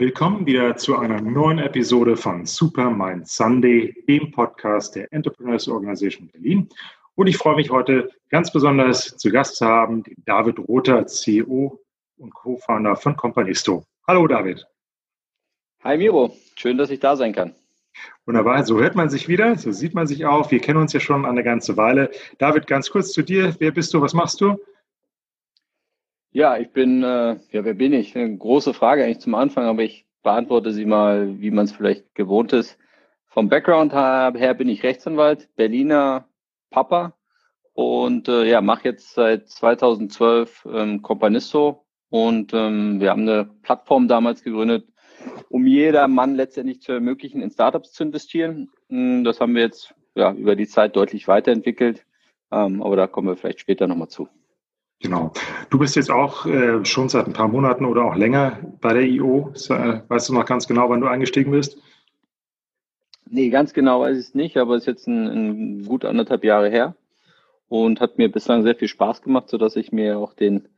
Willkommen wieder zu einer neuen Episode von Supermind Sunday, dem Podcast der Entrepreneurs Organization Berlin. Und ich freue mich heute ganz besonders zu Gast zu haben, den David Rother, CEO und Co-Founder von Companisto. Hallo David. Hi Miro, schön, dass ich da sein kann. Wunderbar, so hört man sich wieder, so sieht man sich auch. Wir kennen uns ja schon eine ganze Weile. David, ganz kurz zu dir. Wer bist du, was machst du? Ja, ich bin, äh, ja, wer bin ich? Eine große Frage eigentlich zum Anfang, aber ich beantworte sie mal, wie man es vielleicht gewohnt ist. Vom Background her bin ich Rechtsanwalt, Berliner Papa und äh, ja, mache jetzt seit 2012 ähm, Companisto und ähm, wir haben eine Plattform damals gegründet, um jeder Mann letztendlich zu ermöglichen, in Startups zu investieren. Hm, das haben wir jetzt ja, über die Zeit deutlich weiterentwickelt, ähm, aber da kommen wir vielleicht später nochmal zu. Genau. Du bist jetzt auch äh, schon seit ein paar Monaten oder auch länger bei der IO. Äh, weißt du noch ganz genau, wann du eingestiegen bist? Nee, ganz genau weiß ich es nicht, aber es ist jetzt ein, ein gut anderthalb Jahre her und hat mir bislang sehr viel Spaß gemacht, sodass ich mir auch den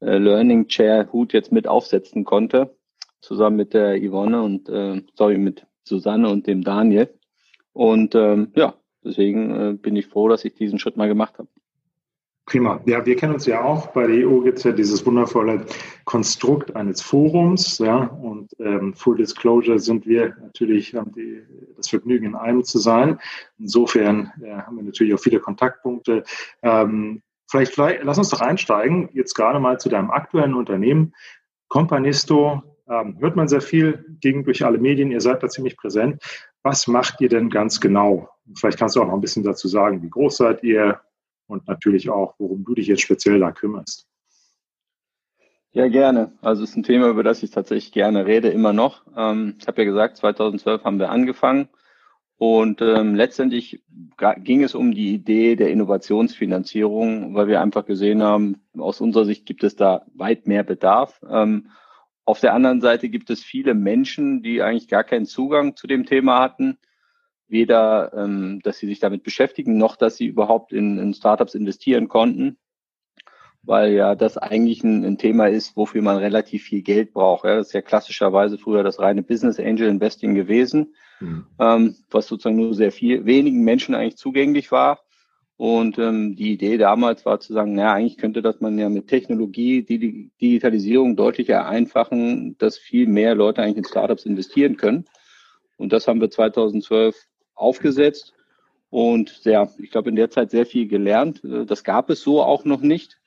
äh, Learning Chair Hut jetzt mit aufsetzen konnte, zusammen mit der Yvonne und äh, sorry, mit Susanne und dem Daniel. Und ähm, ja, deswegen äh, bin ich froh, dass ich diesen Schritt mal gemacht habe. Prima. Ja, wir kennen uns ja auch. Bei der EU gibt es ja dieses wundervolle Konstrukt eines Forums. Ja, und ähm, Full Disclosure sind wir natürlich, haben die, das Vergnügen, in einem zu sein. Insofern ja, haben wir natürlich auch viele Kontaktpunkte. Ähm, vielleicht, vielleicht, lass uns doch einsteigen, jetzt gerade mal zu deinem aktuellen Unternehmen. Companisto, ähm, hört man sehr viel, ging durch alle Medien, ihr seid da ziemlich präsent. Was macht ihr denn ganz genau? Vielleicht kannst du auch noch ein bisschen dazu sagen, wie groß seid ihr, und natürlich auch, worum du dich jetzt speziell da kümmerst. Ja, gerne. Also es ist ein Thema, über das ich tatsächlich gerne rede, immer noch. Ähm, ich habe ja gesagt, 2012 haben wir angefangen und ähm, letztendlich ging es um die Idee der Innovationsfinanzierung, weil wir einfach gesehen haben, aus unserer Sicht gibt es da weit mehr Bedarf. Ähm, auf der anderen Seite gibt es viele Menschen, die eigentlich gar keinen Zugang zu dem Thema hatten weder, ähm, dass sie sich damit beschäftigen, noch dass sie überhaupt in, in Startups investieren konnten, weil ja das eigentlich ein, ein, Thema ist, wofür man relativ viel Geld braucht. Ja. Das ist ja klassischerweise früher das reine Business Angel Investing gewesen, mhm. ähm, was sozusagen nur sehr viel, wenigen Menschen eigentlich zugänglich war. Und ähm, die Idee damals war zu sagen, naja, eigentlich könnte das man ja mit Technologie, die Digitalisierung deutlich vereinfachen, dass viel mehr Leute eigentlich in Startups investieren können. Und das haben wir 2012 aufgesetzt und ja, ich glaube in der Zeit sehr viel gelernt. Äh, das gab es so auch noch nicht.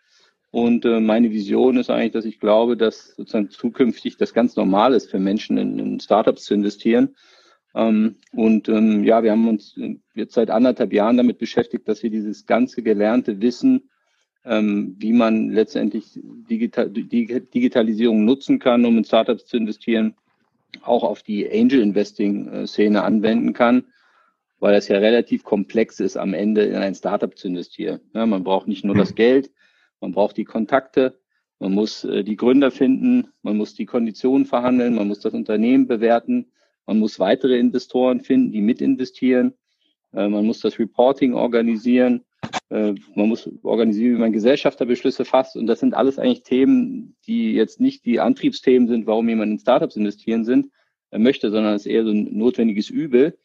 Und äh, meine Vision ist eigentlich, dass ich glaube, dass sozusagen zukünftig das ganz normal ist für Menschen in, in Startups zu investieren. Ähm, und ähm, ja, wir haben uns jetzt seit anderthalb Jahren damit beschäftigt, dass wir dieses ganze gelernte Wissen, ähm, wie man letztendlich Digital Digitalisierung nutzen kann, um in Startups zu investieren, auch auf die Angel Investing äh, Szene anwenden kann weil es ja relativ komplex ist, am Ende in ein Startup zu investieren. Ja, man braucht nicht nur das hm. Geld, man braucht die Kontakte, man muss äh, die Gründer finden, man muss die Konditionen verhandeln, man muss das Unternehmen bewerten, man muss weitere Investoren finden, die mitinvestieren, äh, man muss das Reporting organisieren, äh, man muss organisieren, wie man Gesellschafterbeschlüsse fasst. Und das sind alles eigentlich Themen, die jetzt nicht die Antriebsthemen sind, warum jemand in Startups investieren sind, äh, möchte, sondern es ist eher so ein notwendiges Übel.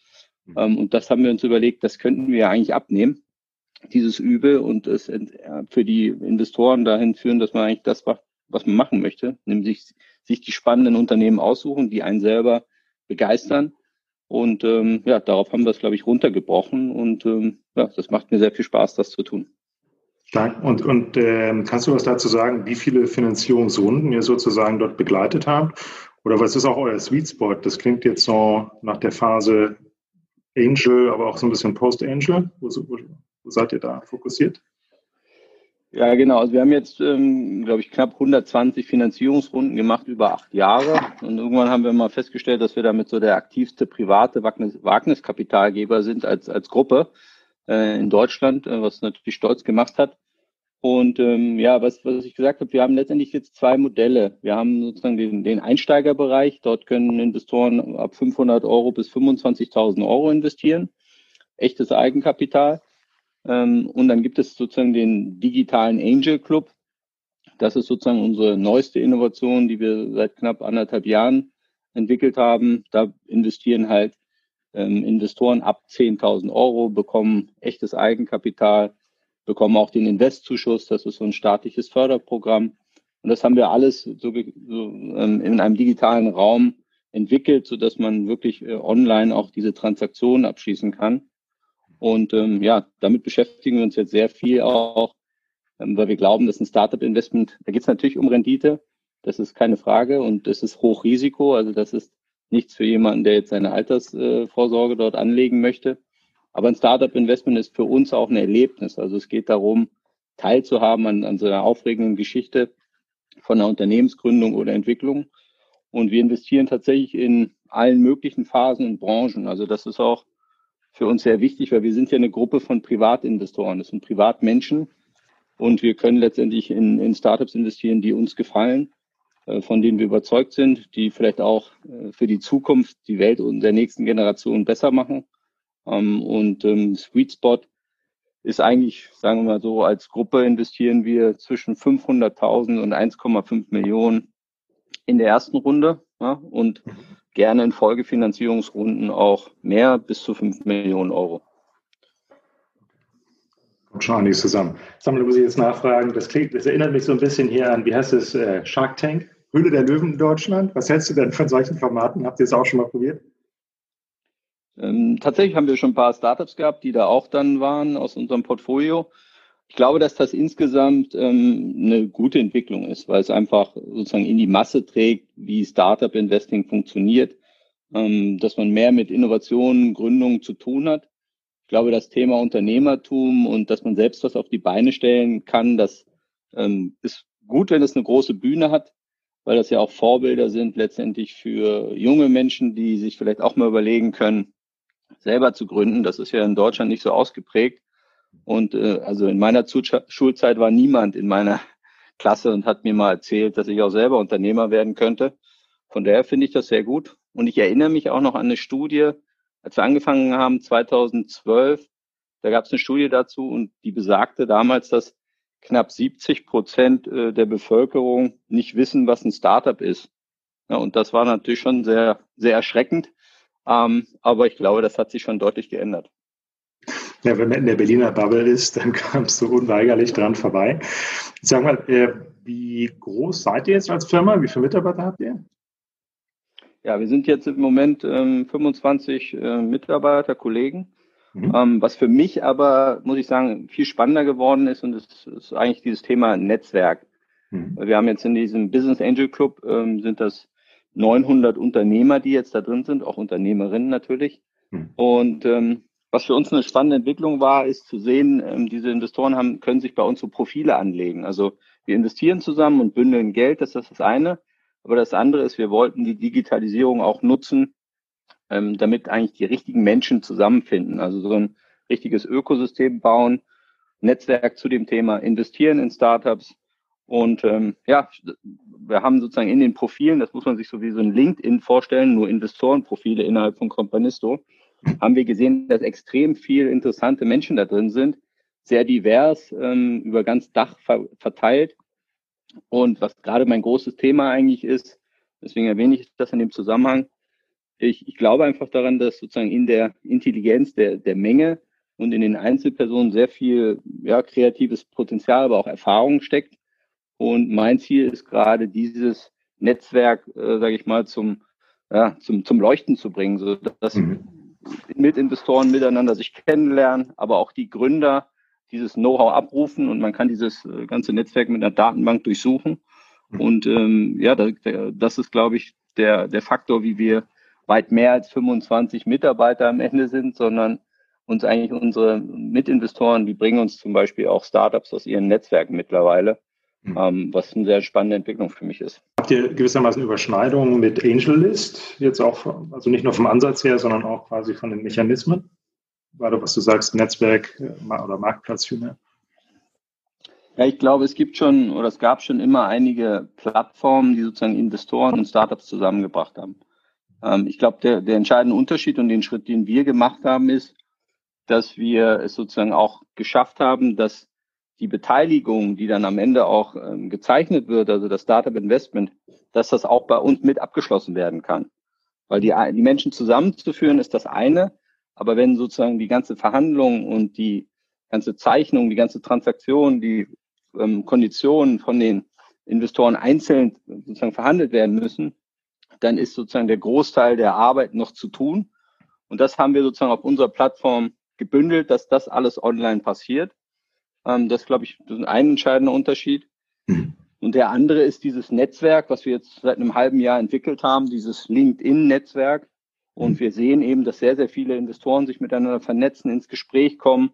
Mhm. Ähm, und das haben wir uns überlegt, das könnten wir ja eigentlich abnehmen, dieses Übel, und es für die Investoren dahin führen, dass man eigentlich das macht, was man machen möchte, nämlich sich die spannenden Unternehmen aussuchen, die einen selber begeistern. Und ähm, ja, darauf haben wir es, glaube ich, runtergebrochen. Und ähm, ja, das macht mir sehr viel Spaß, das zu tun. Stark. Und, und ähm, kannst du was dazu sagen, wie viele Finanzierungsrunden ihr sozusagen dort begleitet habt? Oder was ist auch euer Sweet Spot? Das klingt jetzt so nach der Phase Angel, aber auch so ein bisschen Post-Angel? Wo, wo, wo, seid ihr da fokussiert? Ja, genau. Also wir haben jetzt, ähm, glaube ich, knapp 120 Finanzierungsrunden gemacht über acht Jahre. Und irgendwann haben wir mal festgestellt, dass wir damit so der aktivste private Wagnis Wagniskapitalgeber sind als, als Gruppe äh, in Deutschland, äh, was natürlich stolz gemacht hat. Und ähm, ja, was, was ich gesagt habe, wir haben letztendlich jetzt zwei Modelle. Wir haben sozusagen den, den Einsteigerbereich. Dort können Investoren ab 500 Euro bis 25.000 Euro investieren. Echtes Eigenkapital. Ähm, und dann gibt es sozusagen den digitalen Angel Club. Das ist sozusagen unsere neueste Innovation, die wir seit knapp anderthalb Jahren entwickelt haben. Da investieren halt ähm, Investoren ab 10.000 Euro, bekommen echtes Eigenkapital, bekommen auch den Investzuschuss. Das ist so ein staatliches Förderprogramm. Und das haben wir alles so, so ähm, in einem digitalen Raum entwickelt, so dass man wirklich äh, online auch diese Transaktionen abschließen kann. Und ähm, ja, damit beschäftigen wir uns jetzt sehr viel auch, ähm, weil wir glauben, dass ein Startup-Investment, da geht es natürlich um Rendite, das ist keine Frage und es ist Hochrisiko, also das ist nichts für jemanden, der jetzt seine Altersvorsorge dort anlegen möchte. Aber ein Startup-Investment ist für uns auch ein Erlebnis. Also es geht darum, teilzuhaben an, an so einer aufregenden Geschichte von einer Unternehmensgründung oder Entwicklung. Und wir investieren tatsächlich in allen möglichen Phasen und Branchen. Also das ist auch für uns sehr wichtig, weil wir sind ja eine Gruppe von Privatinvestoren. Das sind Privatmenschen. Und wir können letztendlich in, in Startups investieren, die uns gefallen, äh, von denen wir überzeugt sind, die vielleicht auch äh, für die Zukunft die Welt und der nächsten Generation besser machen. Ähm, und ähm, Sweet Spot ist eigentlich, sagen wir mal so, als Gruppe investieren wir zwischen 500.000 und 1,5 Millionen in der ersten Runde ja, und gerne in Folgefinanzierungsrunden auch mehr bis zu 5 Millionen Euro. Kommt schon einiges zusammen. Sammle muss ich jetzt nachfragen. Das klingt, das erinnert mich so ein bisschen hier an, wie heißt es, äh, Shark Tank, Höhle der Löwen in Deutschland. Was hältst du denn von solchen Formaten? Habt ihr es auch schon mal probiert? Ähm, tatsächlich haben wir schon ein paar Startups gehabt, die da auch dann waren aus unserem Portfolio. Ich glaube, dass das insgesamt ähm, eine gute Entwicklung ist, weil es einfach sozusagen in die Masse trägt, wie Startup-Investing funktioniert, ähm, dass man mehr mit Innovationen, Gründungen zu tun hat. Ich glaube, das Thema Unternehmertum und dass man selbst was auf die Beine stellen kann, das ähm, ist gut, wenn es eine große Bühne hat, weil das ja auch Vorbilder sind letztendlich für junge Menschen, die sich vielleicht auch mal überlegen können, selber zu gründen. Das ist ja in Deutschland nicht so ausgeprägt. Und äh, also in meiner Schulzeit war niemand in meiner Klasse und hat mir mal erzählt, dass ich auch selber Unternehmer werden könnte. Von daher finde ich das sehr gut. Und ich erinnere mich auch noch an eine Studie, als wir angefangen haben, 2012, da gab es eine Studie dazu und die besagte damals, dass knapp 70 Prozent äh, der Bevölkerung nicht wissen, was ein Startup ist. Ja, und das war natürlich schon sehr, sehr erschreckend. Ähm, aber ich glaube, das hat sich schon deutlich geändert. Ja, wenn man in der Berliner Bubble ist, dann kommst du unweigerlich dran vorbei. Sag mal, äh, wie groß seid ihr jetzt als Firma? Wie viele Mitarbeiter habt ihr? Ja, wir sind jetzt im Moment ähm, 25 äh, Mitarbeiter, Kollegen. Mhm. Ähm, was für mich aber, muss ich sagen, viel spannender geworden ist und das ist eigentlich dieses Thema Netzwerk. Mhm. Wir haben jetzt in diesem Business Angel Club, ähm, sind das 900 Unternehmer, die jetzt da drin sind, auch Unternehmerinnen natürlich. Hm. Und ähm, was für uns eine spannende Entwicklung war, ist zu sehen, ähm, diese Investoren haben, können sich bei uns so Profile anlegen. Also wir investieren zusammen und bündeln Geld, das ist das eine. Aber das andere ist, wir wollten die Digitalisierung auch nutzen, ähm, damit eigentlich die richtigen Menschen zusammenfinden. Also so ein richtiges Ökosystem bauen, Netzwerk zu dem Thema investieren in Startups. Und ähm, ja, wir haben sozusagen in den Profilen, das muss man sich so wie so ein LinkedIn vorstellen, nur Investorenprofile innerhalb von Companisto, haben wir gesehen, dass extrem viel interessante Menschen da drin sind, sehr divers, ähm, über ganz Dach ver verteilt. Und was gerade mein großes Thema eigentlich ist, deswegen erwähne ich das in dem Zusammenhang, ich, ich glaube einfach daran, dass sozusagen in der Intelligenz der, der Menge und in den Einzelpersonen sehr viel ja, kreatives Potenzial, aber auch Erfahrung steckt und mein Ziel ist gerade dieses Netzwerk, äh, sage ich mal, zum, ja, zum, zum Leuchten zu bringen, so dass mhm. Mitinvestoren miteinander sich kennenlernen, aber auch die Gründer dieses Know-how abrufen und man kann dieses äh, ganze Netzwerk mit einer Datenbank durchsuchen. Mhm. Und ähm, ja, das, das ist, glaube ich, der, der Faktor, wie wir weit mehr als 25 Mitarbeiter am Ende sind, sondern uns eigentlich unsere Mitinvestoren, die bringen uns zum Beispiel auch Startups aus ihren Netzwerken mittlerweile. Mhm. was eine sehr spannende Entwicklung für mich ist. Habt ihr gewissermaßen Überschneidungen mit AngelList? Jetzt auch, also nicht nur vom Ansatz her, sondern auch quasi von den Mechanismen? Gerade was du sagst, Netzwerk äh, oder Marktplatz vielmehr. Ja, ich glaube, es gibt schon oder es gab schon immer einige Plattformen, die sozusagen Investoren und Startups zusammengebracht haben. Ähm, ich glaube, der, der entscheidende Unterschied und den Schritt, den wir gemacht haben, ist, dass wir es sozusagen auch geschafft haben, dass die Beteiligung, die dann am Ende auch ähm, gezeichnet wird, also das Startup Investment, dass das auch bei uns mit abgeschlossen werden kann. Weil die, die Menschen zusammenzuführen ist das eine, aber wenn sozusagen die ganze Verhandlung und die ganze Zeichnung, die ganze Transaktion, die ähm, Konditionen von den Investoren einzeln sozusagen verhandelt werden müssen, dann ist sozusagen der Großteil der Arbeit noch zu tun. Und das haben wir sozusagen auf unserer Plattform gebündelt, dass das alles online passiert. Ähm, das glaube ich, das ist ein entscheidender Unterschied. Mhm. Und der andere ist dieses Netzwerk, was wir jetzt seit einem halben Jahr entwickelt haben, dieses LinkedIn-Netzwerk. Und mhm. wir sehen eben, dass sehr, sehr viele Investoren sich miteinander vernetzen, ins Gespräch kommen.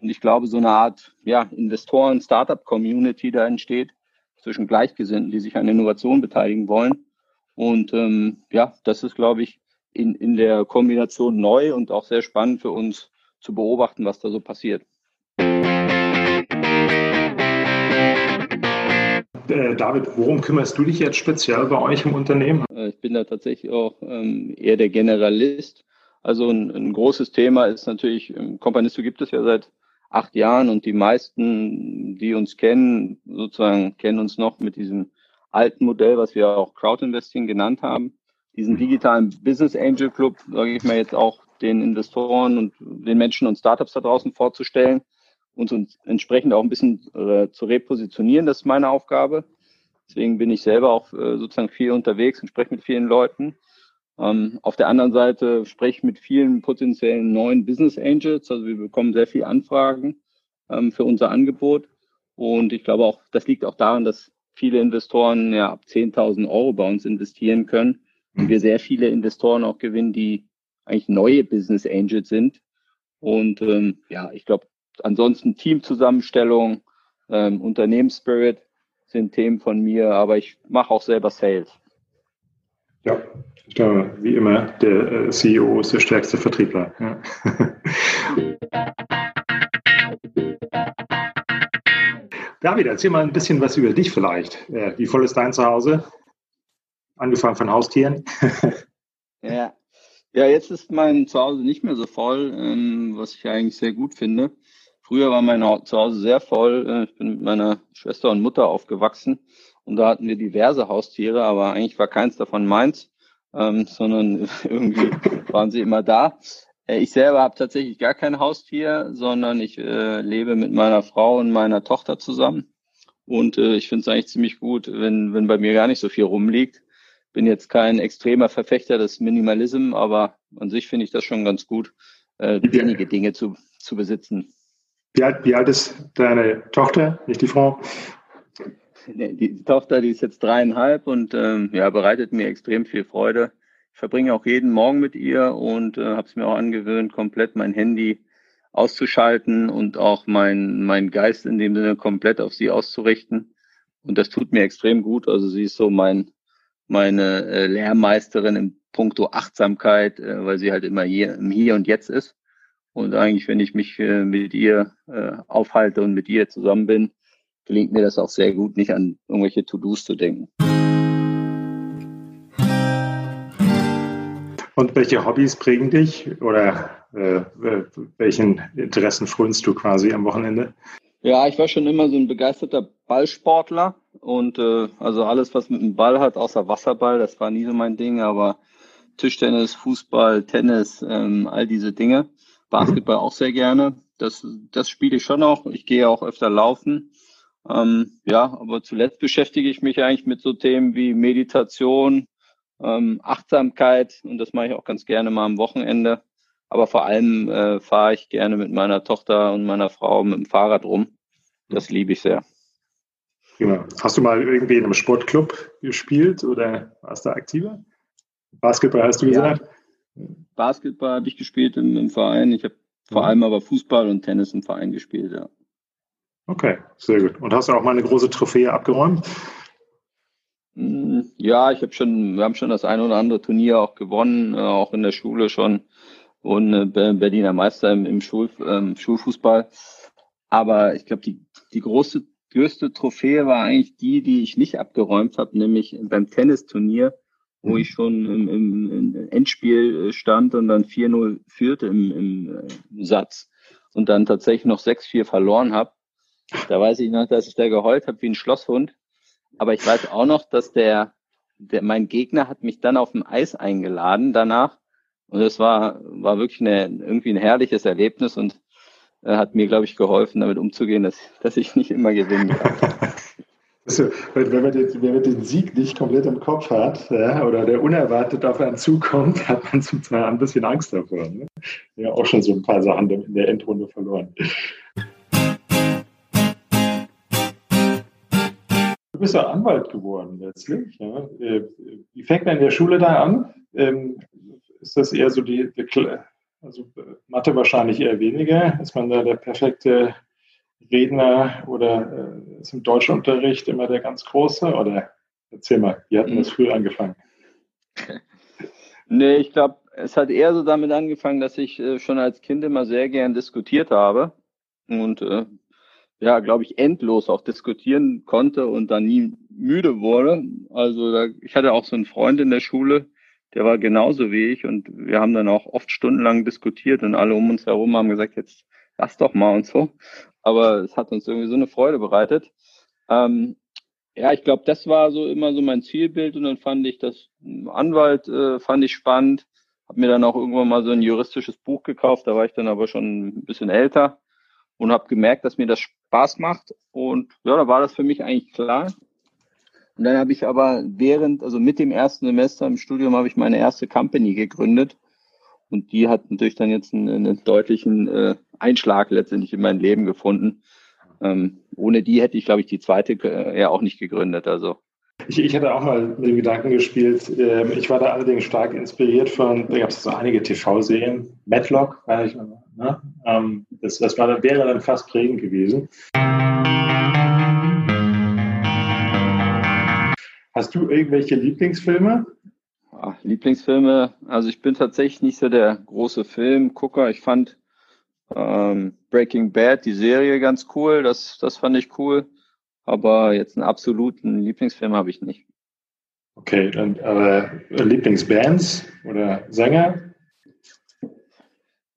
Und ich glaube, so eine Art ja, Investoren-Startup-Community da entsteht zwischen Gleichgesinnten, die sich an Innovation beteiligen wollen. Und ähm, ja, das ist, glaube ich, in, in der Kombination neu und auch sehr spannend für uns zu beobachten, was da so passiert. Äh, David, worum kümmerst du dich jetzt speziell bei euch im Unternehmen? Äh, ich bin da tatsächlich auch ähm, eher der Generalist. Also ein, ein großes Thema ist natürlich, Companisto gibt es ja seit acht Jahren und die meisten, die uns kennen, sozusagen kennen uns noch mit diesem alten Modell, was wir auch Crowdinvesting genannt haben. Diesen digitalen Business Angel Club, sage ich mal jetzt auch den Investoren und den Menschen und Startups da draußen vorzustellen uns entsprechend auch ein bisschen äh, zu repositionieren. Das ist meine Aufgabe. Deswegen bin ich selber auch äh, sozusagen viel unterwegs und spreche mit vielen Leuten. Ähm, auf der anderen Seite spreche ich mit vielen potenziellen neuen Business Angels. Also wir bekommen sehr viele Anfragen ähm, für unser Angebot. Und ich glaube auch, das liegt auch daran, dass viele Investoren ja ab 10.000 Euro bei uns investieren können und wir sehr viele Investoren auch gewinnen, die eigentlich neue Business Angels sind. Und ähm, ja, ich glaube, ansonsten Teamzusammenstellung, ähm, Unternehmensspirit sind Themen von mir, aber ich mache auch selber Sales. Ja, ich glaube, wie immer, der äh, CEO ist der stärkste Vertriebler. Ja. David, erzähl mal ein bisschen was über dich vielleicht. Äh, wie voll ist dein Zuhause? Angefangen von Haustieren. ja. ja, jetzt ist mein Zuhause nicht mehr so voll, ähm, was ich eigentlich sehr gut finde. Früher war mein Zuhause sehr voll. Äh, ich bin mit meiner Schwester und Mutter aufgewachsen und da hatten wir diverse Haustiere, aber eigentlich war keins davon meins, ähm, sondern irgendwie waren sie immer da. Äh, ich selber habe tatsächlich gar kein Haustier, sondern ich äh, lebe mit meiner Frau und meiner Tochter zusammen. Und äh, ich finde es eigentlich ziemlich gut, wenn, wenn bei mir gar nicht so viel rumliegt. Bin jetzt kein extremer Verfechter des Minimalism, aber an sich finde ich das schon ganz gut, äh, wenige Dinge zu, zu besitzen. Wie alt, wie alt ist deine Tochter, nicht die Frau? Die Tochter, die ist jetzt dreieinhalb und ähm, ja, bereitet mir extrem viel Freude. Ich verbringe auch jeden Morgen mit ihr und äh, habe es mir auch angewöhnt, komplett mein Handy auszuschalten und auch mein, mein Geist in dem Sinne komplett auf sie auszurichten. Und das tut mir extrem gut. Also sie ist so mein, meine äh, Lehrmeisterin im Punkto Achtsamkeit, äh, weil sie halt immer hier, im Hier und Jetzt ist. Und eigentlich, wenn ich mich äh, mit ihr äh, aufhalte und mit ihr zusammen bin, gelingt mir das auch sehr gut, nicht an irgendwelche To-Dos zu denken. Und welche Hobbys prägen dich oder äh, welchen Interessen frönst du quasi am Wochenende? Ja, ich war schon immer so ein begeisterter Ballsportler und äh, also alles, was mit dem Ball hat, außer Wasserball, das war nie so mein Ding, aber Tischtennis, Fußball, Tennis, ähm, all diese Dinge. Basketball auch sehr gerne. Das, das spiele ich schon auch. Ich gehe auch öfter laufen. Ähm, ja, aber zuletzt beschäftige ich mich eigentlich mit so Themen wie Meditation, ähm, Achtsamkeit und das mache ich auch ganz gerne mal am Wochenende. Aber vor allem äh, fahre ich gerne mit meiner Tochter und meiner Frau mit dem Fahrrad rum. Das liebe ich sehr. Genau. Hast du mal irgendwie in einem Sportclub gespielt oder warst du aktiver? Basketball hast du gesagt? Ja. Basketball habe ich gespielt im, im Verein. Ich habe vor allem aber Fußball und Tennis im Verein gespielt, ja. Okay, sehr gut. Und hast du auch mal eine große Trophäe abgeräumt? Mm, ja, ich habe schon, wir haben schon das ein oder andere Turnier auch gewonnen, äh, auch in der Schule schon und äh, Berliner Meister im, im Schul, ähm, Schulfußball. Aber ich glaube, die, die große, größte Trophäe war eigentlich die, die ich nicht abgeräumt habe, nämlich beim Tennisturnier wo mhm. ich schon im, im, Endspiel äh, stand und dann 4-0 führte im, im, äh, Satz und dann tatsächlich noch 6-4 verloren habe. Da weiß ich noch, dass ich da geheult habe wie ein Schlosshund. Aber ich weiß auch noch, dass der der, mein Gegner hat mich dann auf dem Eis eingeladen danach. Und es war, war wirklich eine, irgendwie ein herrliches Erlebnis und äh, hat mir, glaube ich, geholfen, damit umzugehen, dass, dass ich nicht immer gewinne. Also, wenn, man den, wenn man den Sieg nicht komplett im Kopf hat ja, oder der unerwartet auf einen zukommt, hat man zum Teil ein bisschen Angst davor. Ne? Ja, auch schon so ein paar Sachen in der Endrunde verloren. Du bist ja Anwalt geworden letztlich. Ja. Äh, wie fängt man in der Schule da an? Ähm, ist das eher so die, die also Mathe wahrscheinlich eher weniger? Ist man da der perfekte Redner oder äh, ist im Deutschunterricht immer der ganz Große? Oder erzähl mal, wie hat das früh angefangen? Nee, ich glaube, es hat eher so damit angefangen, dass ich äh, schon als Kind immer sehr gern diskutiert habe und äh, ja, glaube ich, endlos auch diskutieren konnte und dann nie müde wurde. Also da, ich hatte auch so einen Freund in der Schule, der war genauso wie ich und wir haben dann auch oft stundenlang diskutiert und alle um uns herum haben gesagt, jetzt lass doch mal und so aber es hat uns irgendwie so eine Freude bereitet. Ähm, ja, ich glaube, das war so immer so mein Zielbild und dann fand ich das Anwalt äh, fand ich spannend, habe mir dann auch irgendwann mal so ein juristisches Buch gekauft, da war ich dann aber schon ein bisschen älter und habe gemerkt, dass mir das Spaß macht und ja, da war das für mich eigentlich klar. Und dann habe ich aber während, also mit dem ersten Semester im Studium habe ich meine erste Company gegründet und die hat natürlich dann jetzt einen, einen deutlichen äh, Einschlag letztendlich in mein Leben gefunden. Ähm, ohne die hätte ich, glaube ich, die zweite äh, ja auch nicht gegründet. Also ich, ich hatte auch mal mit dem Gedanken gespielt. Ähm, ich war da allerdings stark inspiriert von, da gab es so einige TV-Serien, Matlock, weiß ich ne? ähm, das, das war, wäre dann fast prägend gewesen. Hast du irgendwelche Lieblingsfilme? Ach, Lieblingsfilme, also ich bin tatsächlich nicht so der große Filmgucker. Ich fand ähm, Breaking Bad, die Serie, ganz cool. Das, das fand ich cool. Aber jetzt einen absoluten Lieblingsfilm habe ich nicht. Okay, dann aber Lieblingsbands oder Sänger?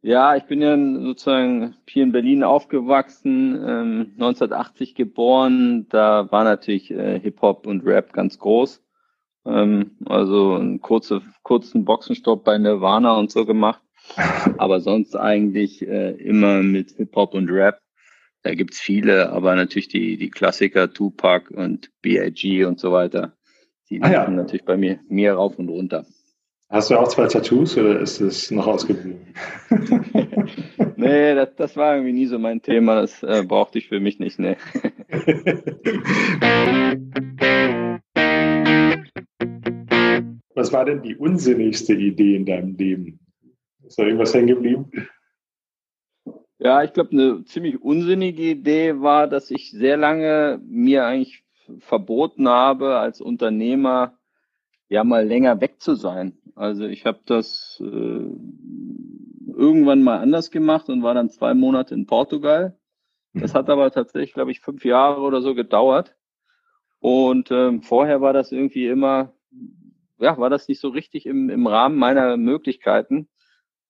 Ja, ich bin ja sozusagen hier in Berlin aufgewachsen, ähm, 1980 geboren. Da war natürlich äh, Hip-Hop und Rap ganz groß. Ähm, also einen kurze, kurzen Boxenstopp bei Nirvana und so gemacht. Aber sonst eigentlich äh, immer mit Hip-Hop und Rap. Da gibt's viele, aber natürlich die, die Klassiker, Tupac und B.I.G. und so weiter. Die ah, ja. natürlich bei mir, mir rauf und runter. Hast du auch zwei Tattoos oder ist es noch ausgeblieben? nee, das, das war irgendwie nie so mein Thema. Das äh, brauchte ich für mich nicht. Nee. Was war denn die unsinnigste Idee in deinem Leben? Ist da irgendwas hängen geblieben? Ja, ich glaube, eine ziemlich unsinnige Idee war, dass ich sehr lange mir eigentlich verboten habe, als Unternehmer ja mal länger weg zu sein. Also ich habe das äh, irgendwann mal anders gemacht und war dann zwei Monate in Portugal. Das hat aber tatsächlich, glaube ich, fünf Jahre oder so gedauert. Und ähm, vorher war das irgendwie immer ja, war das nicht so richtig im, im Rahmen meiner Möglichkeiten.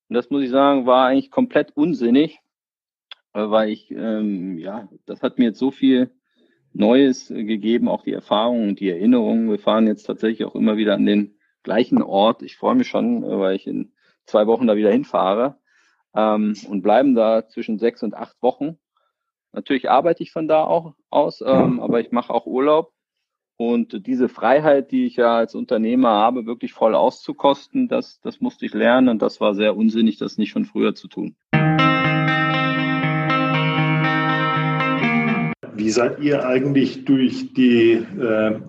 Und das muss ich sagen, war eigentlich komplett unsinnig, äh, weil ich, ähm, ja, das hat mir jetzt so viel Neues äh, gegeben, auch die Erfahrungen und die Erinnerungen. Wir fahren jetzt tatsächlich auch immer wieder an den gleichen Ort. Ich freue mich schon, äh, weil ich in zwei Wochen da wieder hinfahre ähm, und bleiben da zwischen sechs und acht Wochen. Natürlich arbeite ich von da auch aus, ähm, aber ich mache auch Urlaub und diese Freiheit, die ich ja als Unternehmer habe, wirklich voll auszukosten, das, das musste ich lernen und das war sehr unsinnig, das nicht schon früher zu tun. Wie seid ihr eigentlich durch die äh,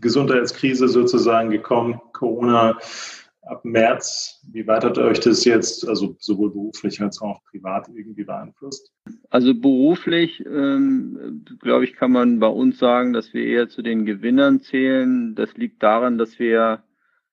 Gesundheitskrise sozusagen gekommen? Corona ab März. Wie weit hat euch das jetzt, also sowohl beruflich als auch privat irgendwie beeinflusst? Also beruflich, ähm, glaube ich, kann man bei uns sagen, dass wir eher zu den Gewinnern zählen. Das liegt daran, dass wir,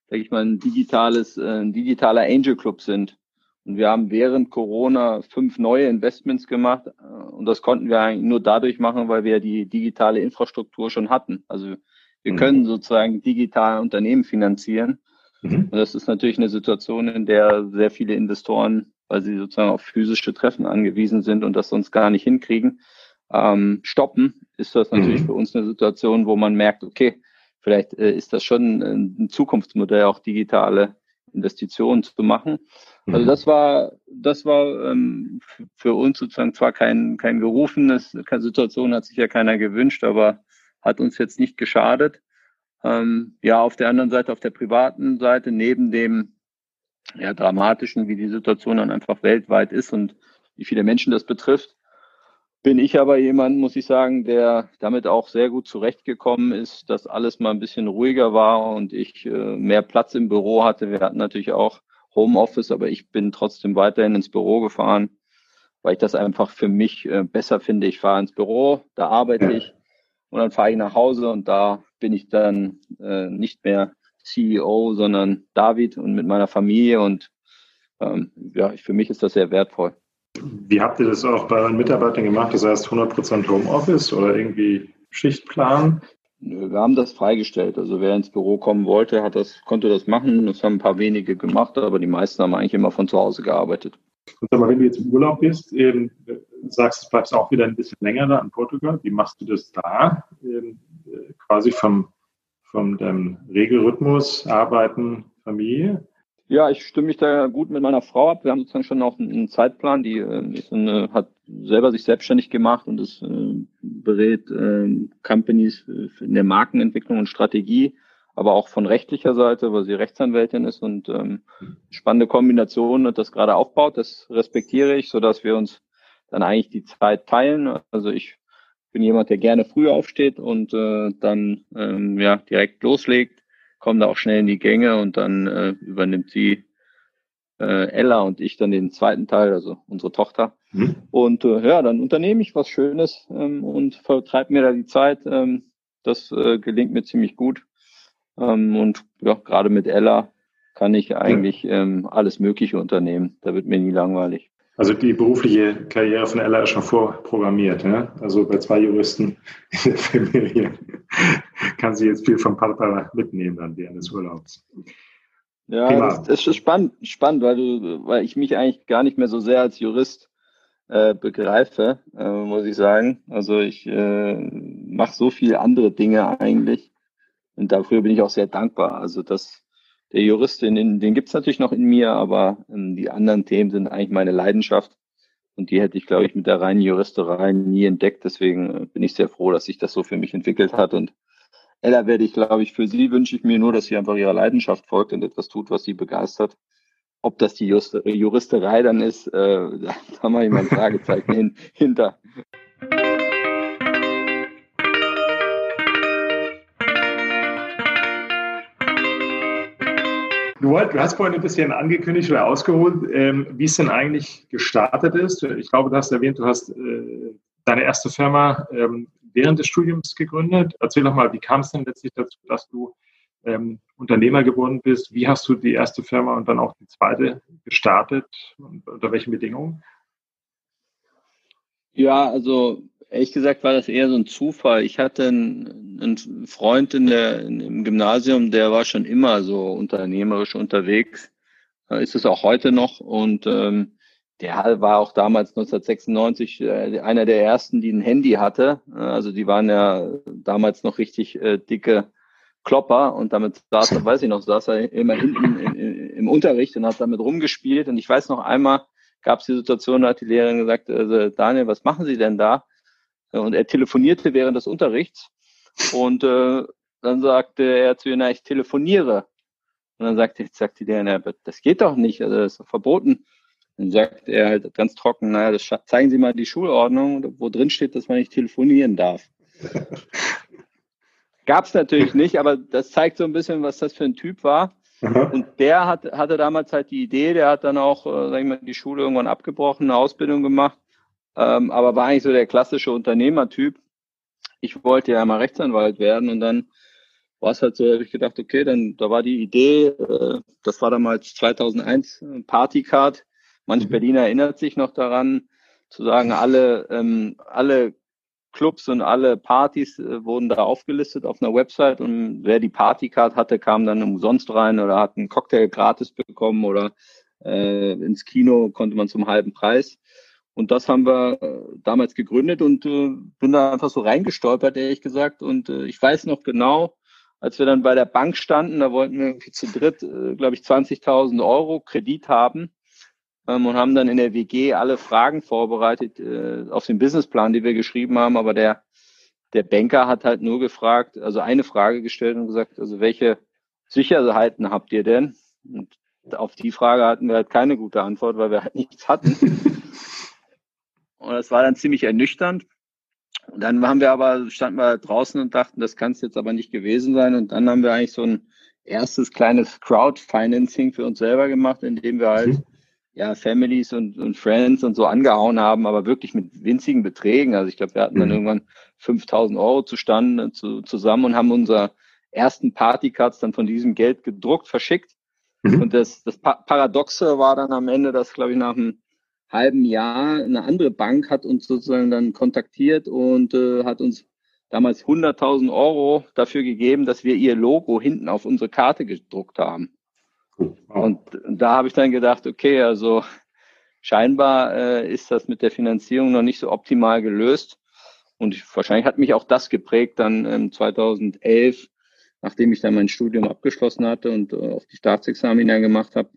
sage ich mal, ein digitales, äh, ein digitaler Angel Club sind. Und wir haben während Corona fünf neue Investments gemacht. Äh, und das konnten wir eigentlich nur dadurch machen, weil wir die digitale Infrastruktur schon hatten. Also wir mhm. können sozusagen digitale Unternehmen finanzieren. Mhm. Und das ist natürlich eine Situation, in der sehr viele Investoren, weil sie sozusagen auf physische Treffen angewiesen sind und das sonst gar nicht hinkriegen, ähm, stoppen, ist das natürlich mhm. für uns eine Situation, wo man merkt, okay, vielleicht äh, ist das schon ein Zukunftsmodell, auch digitale Investitionen zu machen. Also mhm. das war, das war ähm, für uns sozusagen zwar kein, kein gerufenes, keine Situation hat sich ja keiner gewünscht, aber hat uns jetzt nicht geschadet. Ähm, ja, auf der anderen Seite, auf der privaten Seite, neben dem ja, dramatischen, wie die Situation dann einfach weltweit ist und wie viele Menschen das betrifft, bin ich aber jemand, muss ich sagen, der damit auch sehr gut zurechtgekommen ist, dass alles mal ein bisschen ruhiger war und ich äh, mehr Platz im Büro hatte. Wir hatten natürlich auch Homeoffice, aber ich bin trotzdem weiterhin ins Büro gefahren, weil ich das einfach für mich äh, besser finde. Ich fahre ins Büro, da arbeite ich und dann fahre ich nach Hause und da bin ich dann äh, nicht mehr CEO, sondern David und mit meiner Familie und ähm, ja, für mich ist das sehr wertvoll. Wie habt ihr das auch bei euren Mitarbeitern gemacht? Das heißt 100% Homeoffice oder irgendwie Schichtplan? Wir haben das freigestellt. Also wer ins Büro kommen wollte, hat das, konnte das machen. Das haben ein paar wenige gemacht, aber die meisten haben eigentlich immer von zu Hause gearbeitet. Und sag mal, wenn du jetzt im Urlaub bist, eben, sagst du, bleibst auch wieder ein bisschen länger da in Portugal. Wie machst du das da? Eben, quasi vom, vom dem Regelrhythmus Arbeiten, Familie? Ja, ich stimme mich da gut mit meiner Frau ab. Wir haben sozusagen schon auch einen Zeitplan, die äh, ist eine, hat selber sich selbstständig gemacht und ist, äh, berät äh, Companies in der Markenentwicklung und Strategie, aber auch von rechtlicher Seite, weil sie Rechtsanwältin ist und ähm, spannende Kombination und das gerade aufbaut. Das respektiere ich, so dass wir uns dann eigentlich die Zeit teilen. Also ich bin jemand, der gerne früh aufsteht und äh, dann ähm, ja direkt loslegt kommen da auch schnell in die Gänge und dann äh, übernimmt sie äh, Ella und ich dann den zweiten Teil, also unsere Tochter. Mhm. Und äh, ja, dann unternehme ich was Schönes ähm, und vertreibe mir da die Zeit. Ähm, das äh, gelingt mir ziemlich gut. Ähm, und ja, gerade mit Ella kann ich eigentlich ähm, alles Mögliche unternehmen. Da wird mir nie langweilig. Also die berufliche Karriere von Ella ist schon vorprogrammiert. Ne? Also bei zwei Juristen in der Familie kann sie jetzt viel vom Papa mitnehmen dann während des Urlaubs. Ja, das, das, ist spannend, spannend, weil du, weil ich mich eigentlich gar nicht mehr so sehr als Jurist äh, begreife, äh, muss ich sagen. Also ich äh, mache so viele andere Dinge eigentlich und dafür bin ich auch sehr dankbar. Also das der Juristin, den, den gibt es natürlich noch in mir, aber ähm, die anderen Themen sind eigentlich meine Leidenschaft. Und die hätte ich, glaube ich, mit der reinen Juristerei nie entdeckt. Deswegen äh, bin ich sehr froh, dass sich das so für mich entwickelt hat. Und Ella werde ich, glaube ich, für sie wünsche ich mir nur, dass sie einfach ihrer Leidenschaft folgt und etwas tut, was sie begeistert. Ob das die Juristerei dann ist, äh, da mache ich mal ein Fragezeichen hin, hinter. Du, du hast vorhin ein bisschen angekündigt oder ausgeholt, ähm, wie es denn eigentlich gestartet ist. Ich glaube, du hast erwähnt, du hast äh, deine erste Firma ähm, während des Studiums gegründet. Erzähl doch mal, wie kam es denn letztlich dazu, dass du ähm, Unternehmer geworden bist? Wie hast du die erste Firma und dann auch die zweite gestartet und unter welchen Bedingungen? Ja, also ehrlich gesagt war das eher so ein Zufall. Ich hatte einen, einen Freund in der, im Gymnasium, der war schon immer so unternehmerisch unterwegs. Ist es auch heute noch. Und ähm, der war auch damals 1996 äh, einer der ersten, die ein Handy hatte. Also die waren ja damals noch richtig äh, dicke Klopper und damit saß er, weiß ich noch, saß er immer hinten im, im Unterricht und hat damit rumgespielt. Und ich weiß noch einmal, gab es die Situation, da hat die Lehrerin gesagt, also Daniel, was machen Sie denn da? Und er telefonierte während des Unterrichts und äh, dann sagte er zu ihr, na, ich telefoniere. Und dann sagte, sagte der, na, das geht doch nicht, also das ist doch verboten. Dann sagt er halt ganz trocken, naja, das zeigen Sie mal die Schulordnung, wo drin steht, dass man nicht telefonieren darf. Gab es natürlich nicht, aber das zeigt so ein bisschen, was das für ein Typ war. Und der hat, hatte damals halt die Idee, der hat dann auch, äh, sag ich mal, die Schule irgendwann abgebrochen, eine Ausbildung gemacht ähm, aber war eigentlich so der klassische Unternehmertyp. Ich wollte ja mal Rechtsanwalt werden und dann war es halt so, habe ich gedacht, okay, dann da war die Idee, äh, das war damals 2001 Partycard. Manch mhm. Berliner erinnert sich noch daran, zu sagen, alle ähm, alle Clubs und alle Partys äh, wurden da aufgelistet auf einer Website und wer die Partycard hatte, kam dann umsonst rein oder hat einen Cocktail gratis bekommen oder äh, ins Kino konnte man zum halben Preis. Und das haben wir äh, damals gegründet und äh, bin da einfach so reingestolpert, ehrlich gesagt. Und äh, ich weiß noch genau, als wir dann bei der Bank standen, da wollten wir irgendwie zu dritt, äh, glaube ich, 20.000 Euro Kredit haben ähm, und haben dann in der WG alle Fragen vorbereitet äh, auf den Businessplan, die wir geschrieben haben. Aber der, der Banker hat halt nur gefragt, also eine Frage gestellt und gesagt, also welche Sicherheiten habt ihr denn? Und auf die Frage hatten wir halt keine gute Antwort, weil wir halt nichts hatten. und das war dann ziemlich ernüchternd. Und dann haben wir aber, standen wir draußen und dachten, das kann es jetzt aber nicht gewesen sein. Und dann haben wir eigentlich so ein erstes kleines Crowdfinancing für uns selber gemacht, indem wir halt mhm. Ja Families und, und Friends und so angehauen haben, aber wirklich mit winzigen Beträgen. Also ich glaube, wir hatten mhm. dann irgendwann 5000 Euro zustande zu, zusammen und haben unser ersten Partycards dann von diesem Geld gedruckt, verschickt. Mhm. Und das, das Paradoxe war dann am Ende, dass, glaube ich, nach einem halben Jahr eine andere Bank hat uns sozusagen dann kontaktiert und äh, hat uns damals 100.000 Euro dafür gegeben, dass wir ihr Logo hinten auf unsere Karte gedruckt haben. Und da habe ich dann gedacht, okay, also scheinbar äh, ist das mit der Finanzierung noch nicht so optimal gelöst. Und ich, wahrscheinlich hat mich auch das geprägt, dann ähm, 2011, nachdem ich dann mein Studium abgeschlossen hatte und äh, auf die Staatsexamina gemacht habe,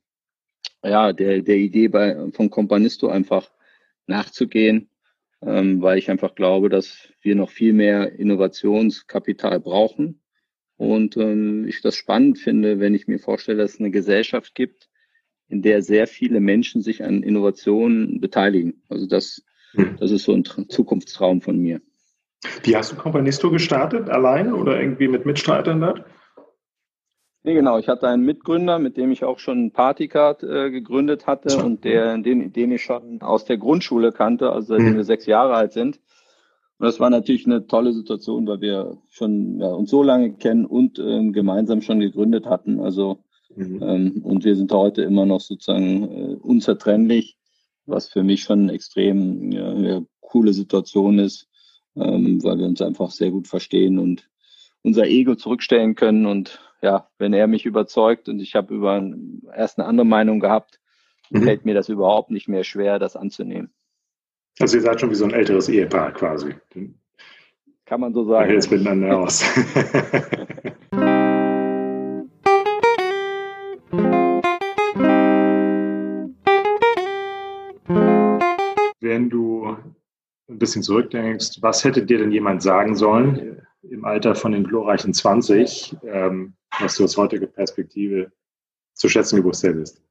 ja, der, der Idee bei, von Companisto einfach nachzugehen, ähm, weil ich einfach glaube, dass wir noch viel mehr Innovationskapital brauchen. Und ähm, ich das spannend finde, wenn ich mir vorstelle, dass es eine Gesellschaft gibt, in der sehr viele Menschen sich an Innovationen beteiligen. Also das, hm. das ist so ein Zukunftstraum von mir. Wie hast du Companisto gestartet? Alleine oder irgendwie mit Mitstreitern dort? Nee, genau. Ich hatte einen Mitgründer, mit dem ich auch schon Partycard äh, gegründet hatte und der, den, den ich schon aus der Grundschule kannte, also seitdem mhm. wir sechs Jahre alt sind. Und das war natürlich eine tolle Situation, weil wir schon ja, uns so lange kennen und ähm, gemeinsam schon gegründet hatten. Also mhm. ähm, und wir sind heute immer noch sozusagen äh, unzertrennlich, was für mich schon eine extrem ja, ja, coole Situation ist, ähm, weil wir uns einfach sehr gut verstehen und unser Ego zurückstellen können und ja, wenn er mich überzeugt und ich habe über erst eine andere Meinung gehabt, mhm. fällt mir das überhaupt nicht mehr schwer, das anzunehmen. Also ihr seid schon wie so ein älteres Ehepaar quasi. Kann man so sagen. Jetzt miteinander aus. Wenn du ein bisschen zurückdenkst, was hätte dir denn jemand sagen sollen im Alter von den glorreichen 20, ähm, was du aus heutiger Perspektive zu schätzen gewusst hättest?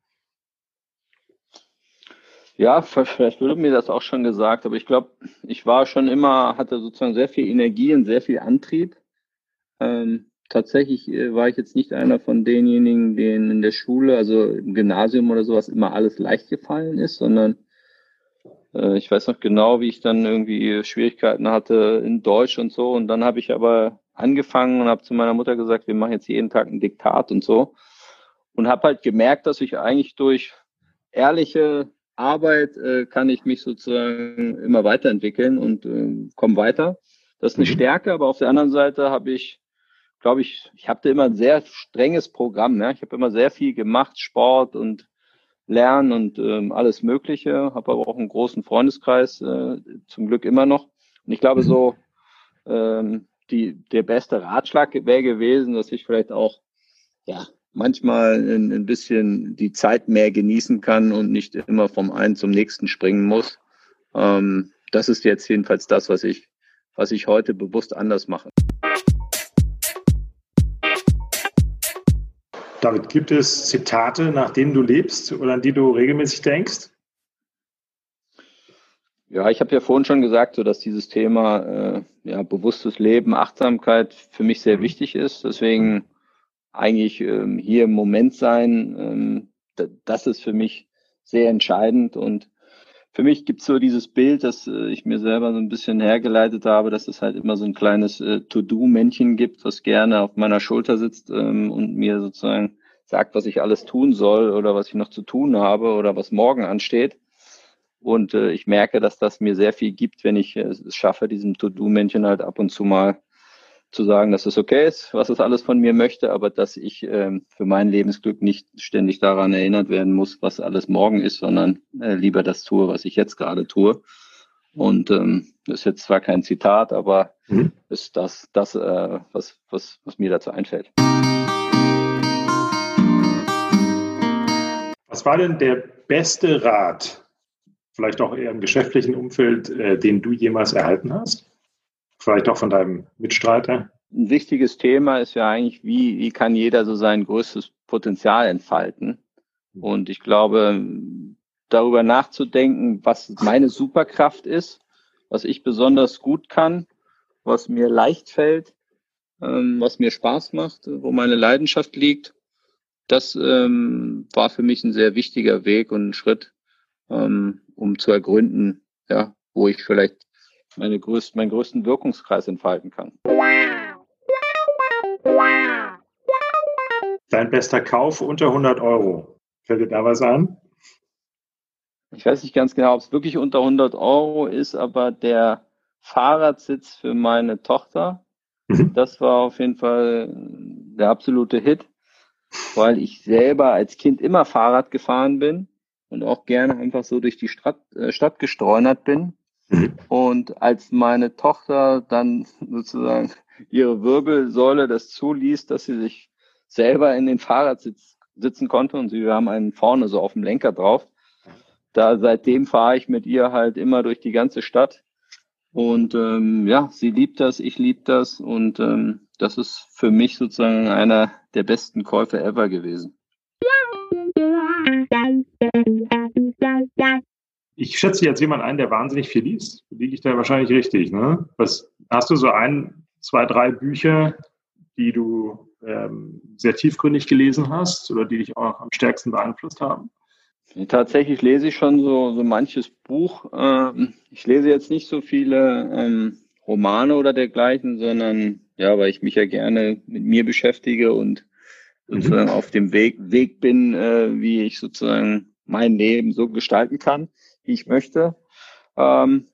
Ja, vielleicht wurde mir das auch schon gesagt, aber ich glaube, ich war schon immer, hatte sozusagen sehr viel Energie und sehr viel Antrieb. Ähm, tatsächlich äh, war ich jetzt nicht einer von denjenigen, denen in der Schule, also im Gymnasium oder sowas, immer alles leicht gefallen ist, sondern äh, ich weiß noch genau, wie ich dann irgendwie Schwierigkeiten hatte in Deutsch und so. Und dann habe ich aber angefangen und habe zu meiner Mutter gesagt, wir machen jetzt jeden Tag ein Diktat und so. Und habe halt gemerkt, dass ich eigentlich durch ehrliche Arbeit äh, kann ich mich sozusagen immer weiterentwickeln und äh, komme weiter. Das ist eine mhm. Stärke, aber auf der anderen Seite habe ich, glaube ich, ich hatte immer ein sehr strenges Programm. Ja? Ich habe immer sehr viel gemacht, Sport und Lernen und ähm, alles Mögliche. Habe aber auch einen großen Freundeskreis, äh, zum Glück immer noch. Und ich glaube, mhm. so ähm, die, der beste Ratschlag wäre gewesen, dass ich vielleicht auch ja, manchmal ein, ein bisschen die Zeit mehr genießen kann und nicht immer vom einen zum nächsten springen muss. Ähm, das ist jetzt jedenfalls das, was ich, was ich heute bewusst anders mache. David, gibt es Zitate, nach denen du lebst oder an die du regelmäßig denkst? Ja, ich habe ja vorhin schon gesagt, so dass dieses Thema äh, ja, bewusstes Leben, Achtsamkeit für mich sehr mhm. wichtig ist. Deswegen eigentlich ähm, hier im Moment sein, ähm, das ist für mich sehr entscheidend. Und für mich gibt es so dieses Bild, dass äh, ich mir selber so ein bisschen hergeleitet habe, dass es halt immer so ein kleines äh, To-Do-Männchen gibt, was gerne auf meiner Schulter sitzt ähm, und mir sozusagen sagt, was ich alles tun soll oder was ich noch zu tun habe oder was morgen ansteht. Und äh, ich merke, dass das mir sehr viel gibt, wenn ich äh, es schaffe, diesem To-Do-Männchen halt ab und zu mal zu sagen, dass es okay ist, was es alles von mir möchte, aber dass ich ähm, für mein Lebensglück nicht ständig daran erinnert werden muss, was alles morgen ist, sondern äh, lieber das tue, was ich jetzt gerade tue. Und ähm, das ist jetzt zwar kein Zitat, aber mhm. ist das, das äh, was, was, was mir dazu einfällt. Was war denn der beste Rat, vielleicht auch eher im geschäftlichen Umfeld, äh, den du jemals erhalten hast? Vielleicht auch von deinem Mitstreiter? Ein wichtiges Thema ist ja eigentlich, wie, wie kann jeder so sein größtes Potenzial entfalten? Mhm. Und ich glaube, darüber nachzudenken, was meine Superkraft ist, was ich besonders gut kann, was mir leicht fällt, ähm, was mir Spaß macht, wo meine Leidenschaft liegt. Das ähm, war für mich ein sehr wichtiger Weg und ein Schritt, ähm, um zu ergründen, ja, wo ich vielleicht meine größten, meinen größten Wirkungskreis entfalten kann. Dein bester Kauf unter 100 Euro. Fällt dir da was an? Ich weiß nicht ganz genau, ob es wirklich unter 100 Euro ist, aber der Fahrradsitz für meine Tochter, mhm. das war auf jeden Fall der absolute Hit, weil ich selber als Kind immer Fahrrad gefahren bin und auch gerne einfach so durch die Stadt, äh, Stadt gestreunert bin. Und als meine Tochter dann sozusagen ihre Wirbelsäule das zuließ, dass sie sich selber in den Fahrradsitz sitzen konnte und sie, wir haben einen vorne so auf dem Lenker drauf. Da seitdem fahre ich mit ihr halt immer durch die ganze Stadt. Und ähm, ja, sie liebt das, ich liebe das und ähm, das ist für mich sozusagen einer der besten Käufe ever gewesen. Ich schätze jetzt jemand ein, der wahnsinnig viel liest. Liege ich da wahrscheinlich richtig, ne? Was hast du so ein, zwei, drei Bücher, die du ähm, sehr tiefgründig gelesen hast oder die dich auch am stärksten beeinflusst haben? Tatsächlich lese ich schon so, so manches Buch. Ähm, ich lese jetzt nicht so viele ähm, Romane oder dergleichen, sondern ja, weil ich mich ja gerne mit mir beschäftige und mhm. sozusagen auf dem Weg, Weg bin, äh, wie ich sozusagen mein Leben so gestalten kann, ich möchte. Ähm,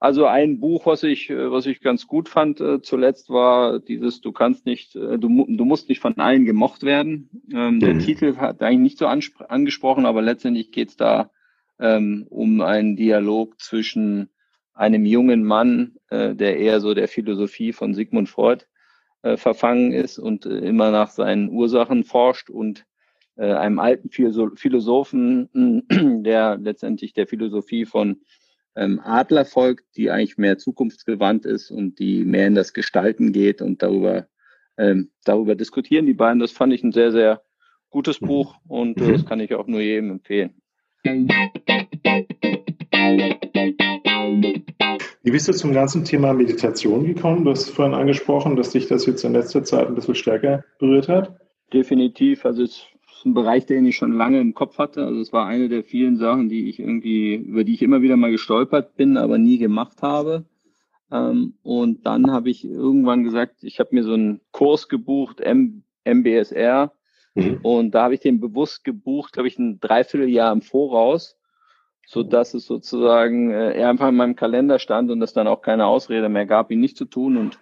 also ein Buch, was ich, was ich ganz gut fand äh, zuletzt, war dieses Du kannst nicht, äh, du, du musst nicht von allen gemocht werden. Ähm, mhm. Der Titel hat eigentlich nicht so angesprochen, aber letztendlich geht es da ähm, um einen Dialog zwischen einem jungen Mann, äh, der eher so der Philosophie von Sigmund Freud äh, verfangen ist und äh, immer nach seinen Ursachen forscht und äh, einem alten Philosophen, der letztendlich der Philosophie von ähm, Adler folgt, die eigentlich mehr zukunftsgewandt ist und die mehr in das Gestalten geht und darüber, ähm, darüber diskutieren. Die beiden, das fand ich ein sehr, sehr gutes Buch und äh, das kann ich auch nur jedem empfehlen. Wie bist du zum ganzen Thema Meditation gekommen? Du hast vorhin angesprochen, dass dich das jetzt in letzter Zeit ein bisschen stärker berührt hat. Definitiv. Also es ist ein Bereich, den ich schon lange im Kopf hatte. Also es war eine der vielen Sachen, die ich irgendwie, über die ich immer wieder mal gestolpert bin, aber nie gemacht habe. Ähm, und dann habe ich irgendwann gesagt, ich habe mir so einen Kurs gebucht, M MBSR. Mhm. Und da habe ich den bewusst gebucht, glaube ich, ein Dreivierteljahr im Voraus, so dass es sozusagen äh, einfach in meinem Kalender stand und es dann auch keine Ausrede mehr gab, ihn nicht zu tun. Und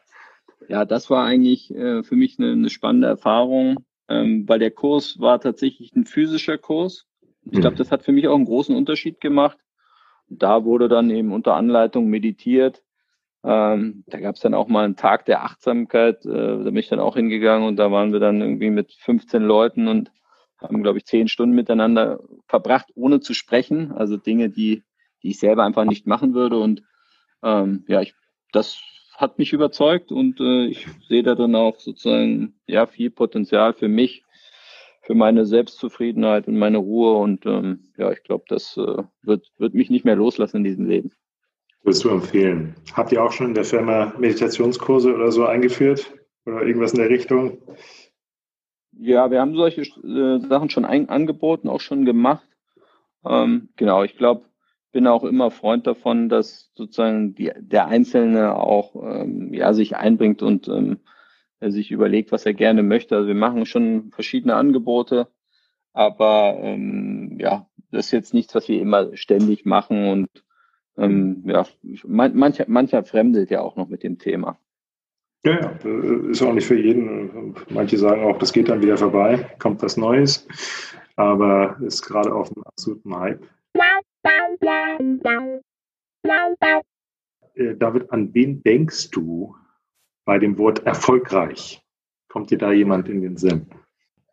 ja, das war eigentlich äh, für mich eine, eine spannende Erfahrung ähm, weil der Kurs war tatsächlich ein physischer Kurs. Ich glaube, mhm. das hat für mich auch einen großen Unterschied gemacht. Da wurde dann eben unter Anleitung meditiert. Ähm, da gab es dann auch mal einen Tag der Achtsamkeit. Äh, da bin ich dann auch hingegangen und da waren wir dann irgendwie mit 15 Leuten und haben, glaube ich, zehn Stunden miteinander verbracht, ohne zu sprechen. Also Dinge, die, die ich selber einfach nicht machen würde. Und ähm, ja, ich, das hat mich überzeugt und äh, ich sehe da dann auch sozusagen ja viel Potenzial für mich, für meine Selbstzufriedenheit und meine Ruhe und ähm, ja, ich glaube, das äh, wird, wird mich nicht mehr loslassen in diesem Leben. Würdest du empfehlen? Habt ihr auch schon in der Firma Meditationskurse oder so eingeführt oder irgendwas in der Richtung? Ja, wir haben solche äh, Sachen schon ein, angeboten, auch schon gemacht. Ähm, genau, ich glaube, bin auch immer Freund davon, dass sozusagen die, der Einzelne auch ähm, ja, sich einbringt und ähm, sich überlegt, was er gerne möchte. Also wir machen schon verschiedene Angebote, aber ähm, ja, das ist jetzt nichts, was wir immer ständig machen und ähm, ja, man, mancher, mancher fremdelt ja auch noch mit dem Thema. Ja, ja, ist auch nicht für jeden. Manche sagen auch, das geht dann wieder vorbei, kommt was Neues, aber ist gerade auf einem absoluten Hype. Äh, David, an wen denkst du bei dem Wort erfolgreich? Kommt dir da jemand in den Sinn?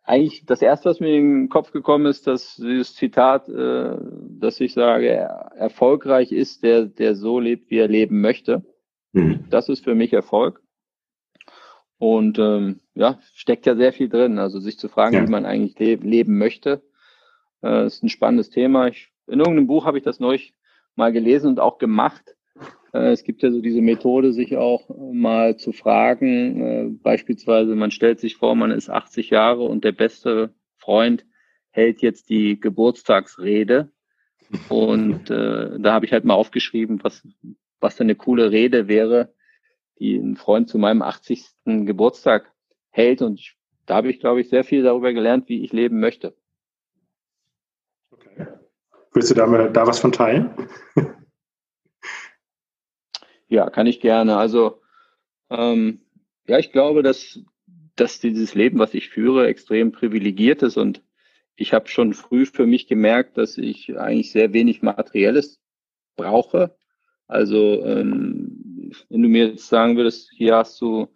Eigentlich das erste, was mir in den Kopf gekommen ist, dass dieses Zitat, äh, dass ich sage, erfolgreich ist der, der so lebt, wie er leben möchte. Mhm. Das ist für mich Erfolg. Und ähm, ja, steckt ja sehr viel drin. Also sich zu fragen, ja. wie man eigentlich le leben möchte, äh, ist ein spannendes Thema. Ich, in irgendeinem Buch habe ich das neulich mal gelesen und auch gemacht. Äh, es gibt ja so diese Methode, sich auch mal zu fragen, äh, beispielsweise man stellt sich vor, man ist 80 Jahre und der beste Freund hält jetzt die Geburtstagsrede. Und äh, da habe ich halt mal aufgeschrieben, was, was denn eine coole Rede wäre, die ein Freund zu meinem 80. Geburtstag hält. Und ich, da habe ich, glaube ich, sehr viel darüber gelernt, wie ich leben möchte. Willst du da, mal, da was von teilen? Ja, kann ich gerne. Also ähm, ja, ich glaube, dass, dass dieses Leben, was ich führe, extrem privilegiert ist und ich habe schon früh für mich gemerkt, dass ich eigentlich sehr wenig Materielles brauche. Also ähm, wenn du mir jetzt sagen würdest, hier hast du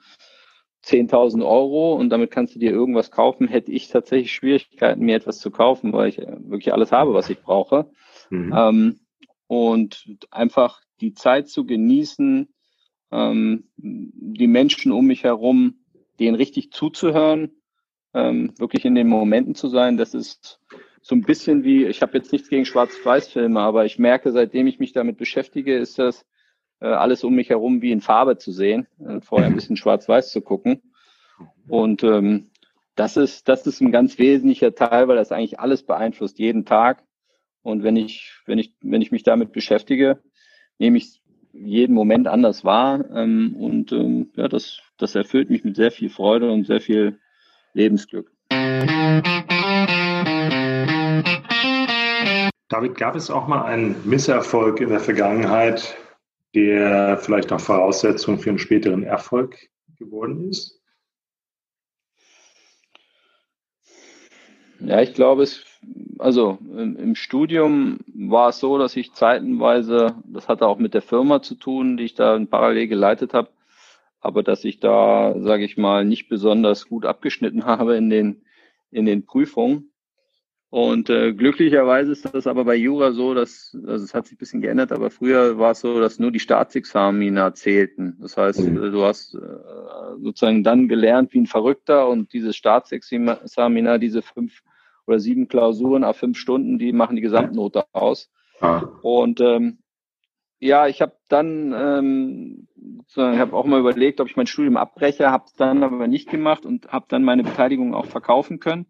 10.000 Euro und damit kannst du dir irgendwas kaufen, hätte ich tatsächlich Schwierigkeiten, mir etwas zu kaufen, weil ich wirklich alles habe, was ich brauche. Mhm. Ähm, und einfach die Zeit zu genießen, ähm, die Menschen um mich herum, denen richtig zuzuhören, ähm, wirklich in den Momenten zu sein, das ist so ein bisschen wie, ich habe jetzt nichts gegen Schwarz-Weiß-Filme, aber ich merke, seitdem ich mich damit beschäftige, ist das äh, alles um mich herum wie in Farbe zu sehen, äh, vorher ein bisschen Schwarz-Weiß zu gucken. Und ähm, das ist, das ist ein ganz wesentlicher Teil, weil das eigentlich alles beeinflusst, jeden Tag. Und wenn ich, wenn ich, wenn ich mich damit beschäftige, nehme ich jeden Moment anders wahr. Ähm, und ähm, ja, das, das erfüllt mich mit sehr viel Freude und sehr viel Lebensglück. David, gab es auch mal einen Misserfolg in der Vergangenheit, der vielleicht auch Voraussetzung für einen späteren Erfolg geworden ist? Ja, ich glaube, es also im, Studium war es so, dass ich zeitenweise, das hatte auch mit der Firma zu tun, die ich da parallel geleitet habe, aber dass ich da, sage ich mal, nicht besonders gut abgeschnitten habe in den, in den Prüfungen. Und äh, glücklicherweise ist das aber bei Jura so, dass, also es hat sich ein bisschen geändert, aber früher war es so, dass nur die Staatsexamina zählten. Das heißt, mhm. du hast äh, sozusagen dann gelernt wie ein Verrückter und dieses Staatsexamina, diese fünf oder sieben Klausuren auf fünf Stunden, die machen die Gesamtnote aus. Ah. Und ähm, ja, ich habe dann, ähm, ich habe auch mal überlegt, ob ich mein Studium abbreche, habe es dann aber nicht gemacht und habe dann meine Beteiligung auch verkaufen können.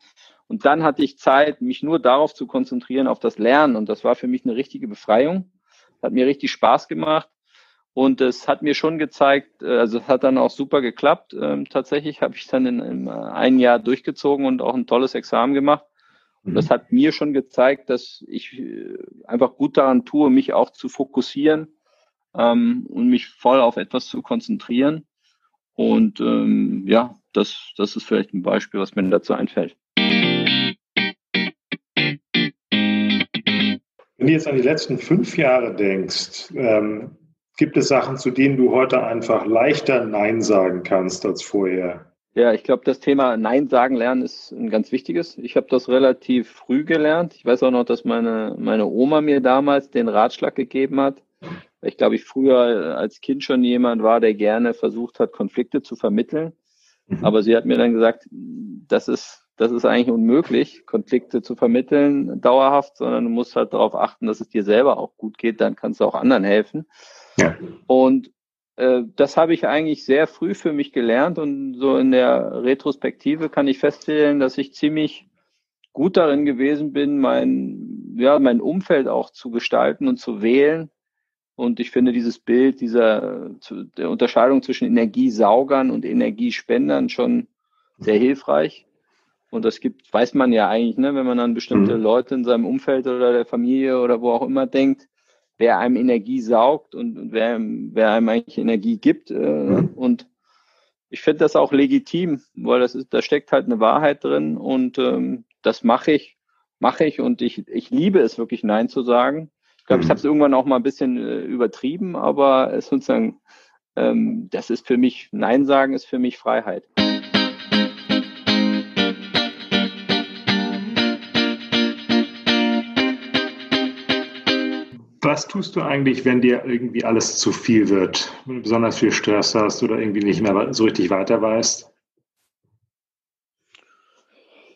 Und dann hatte ich Zeit, mich nur darauf zu konzentrieren, auf das Lernen. Und das war für mich eine richtige Befreiung. Hat mir richtig Spaß gemacht. Und es hat mir schon gezeigt, äh, also es hat dann auch super geklappt. Ähm, tatsächlich habe ich dann in, in ein Jahr durchgezogen und auch ein tolles Examen gemacht. Und das mhm. hat mir schon gezeigt, dass ich äh, einfach gut daran tue, mich auch zu fokussieren ähm, und mich voll auf etwas zu konzentrieren. Und ähm, ja, das, das ist vielleicht ein Beispiel, was mir dazu einfällt. Du jetzt an die letzten fünf Jahre denkst, ähm, gibt es Sachen, zu denen du heute einfach leichter Nein sagen kannst als vorher? Ja, ich glaube, das Thema Nein sagen lernen ist ein ganz wichtiges. Ich habe das relativ früh gelernt. Ich weiß auch noch, dass meine, meine Oma mir damals den Ratschlag gegeben hat. Ich glaube, ich früher als Kind schon jemand war, der gerne versucht hat, Konflikte zu vermitteln. Mhm. Aber sie hat mir dann gesagt, das ist, das ist eigentlich unmöglich, Konflikte zu vermitteln dauerhaft, sondern du musst halt darauf achten, dass es dir selber auch gut geht, dann kannst du auch anderen helfen. Ja. Und äh, das habe ich eigentlich sehr früh für mich gelernt und so in der Retrospektive kann ich feststellen, dass ich ziemlich gut darin gewesen bin, mein, ja, mein Umfeld auch zu gestalten und zu wählen. Und ich finde dieses Bild dieser der Unterscheidung zwischen Energiesaugern und Energiespendern schon sehr hilfreich. Und das gibt, weiß man ja eigentlich, ne, wenn man an bestimmte mhm. Leute in seinem Umfeld oder der Familie oder wo auch immer denkt, wer einem Energie saugt und, und wer, wer einem eigentlich Energie gibt. Äh, mhm. Und ich finde das auch legitim, weil das ist, da steckt halt eine Wahrheit drin und ähm, das mache ich, mache ich und ich, ich liebe es wirklich Nein zu sagen. glaube, ich habe es irgendwann auch mal ein bisschen äh, übertrieben, aber es sozusagen, ähm, das ist für mich, Nein sagen ist für mich Freiheit. Was tust du eigentlich, wenn dir irgendwie alles zu viel wird, wenn du besonders viel Stress hast oder irgendwie nicht mehr so richtig weiter weißt?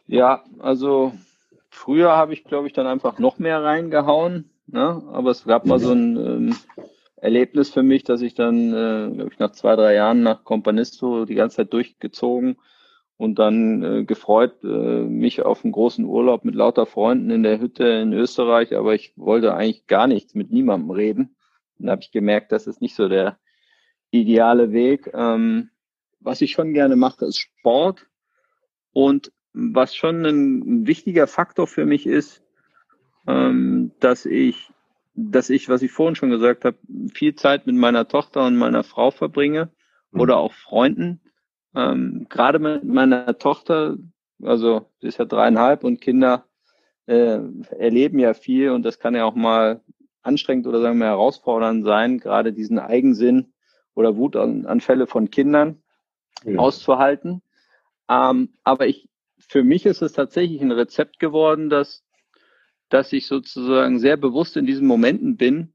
Ja, also früher habe ich, glaube ich, dann einfach noch mehr reingehauen. Ne? Aber es gab mal so ein ähm, Erlebnis für mich, dass ich dann, äh, glaube ich, nach zwei, drei Jahren nach Companisto die ganze Zeit durchgezogen und dann äh, gefreut, äh, mich auf einen großen Urlaub mit lauter Freunden in der Hütte in Österreich, aber ich wollte eigentlich gar nichts mit niemandem reden. Dann habe ich gemerkt, das ist nicht so der ideale Weg. Ähm, was ich schon gerne mache, ist Sport. Und was schon ein wichtiger Faktor für mich ist, ähm, dass ich, dass ich, was ich vorhin schon gesagt habe, viel Zeit mit meiner Tochter und meiner Frau verbringe mhm. oder auch Freunden ähm, Gerade mit meiner Tochter, also sie ist ja dreieinhalb und Kinder äh, erleben ja viel und das kann ja auch mal anstrengend oder sagen wir herausfordernd sein, gerade diesen Eigensinn oder Wutanfälle von Kindern ja. auszuhalten. Ähm, aber ich, für mich ist es tatsächlich ein Rezept geworden, dass, dass ich sozusagen sehr bewusst in diesen Momenten bin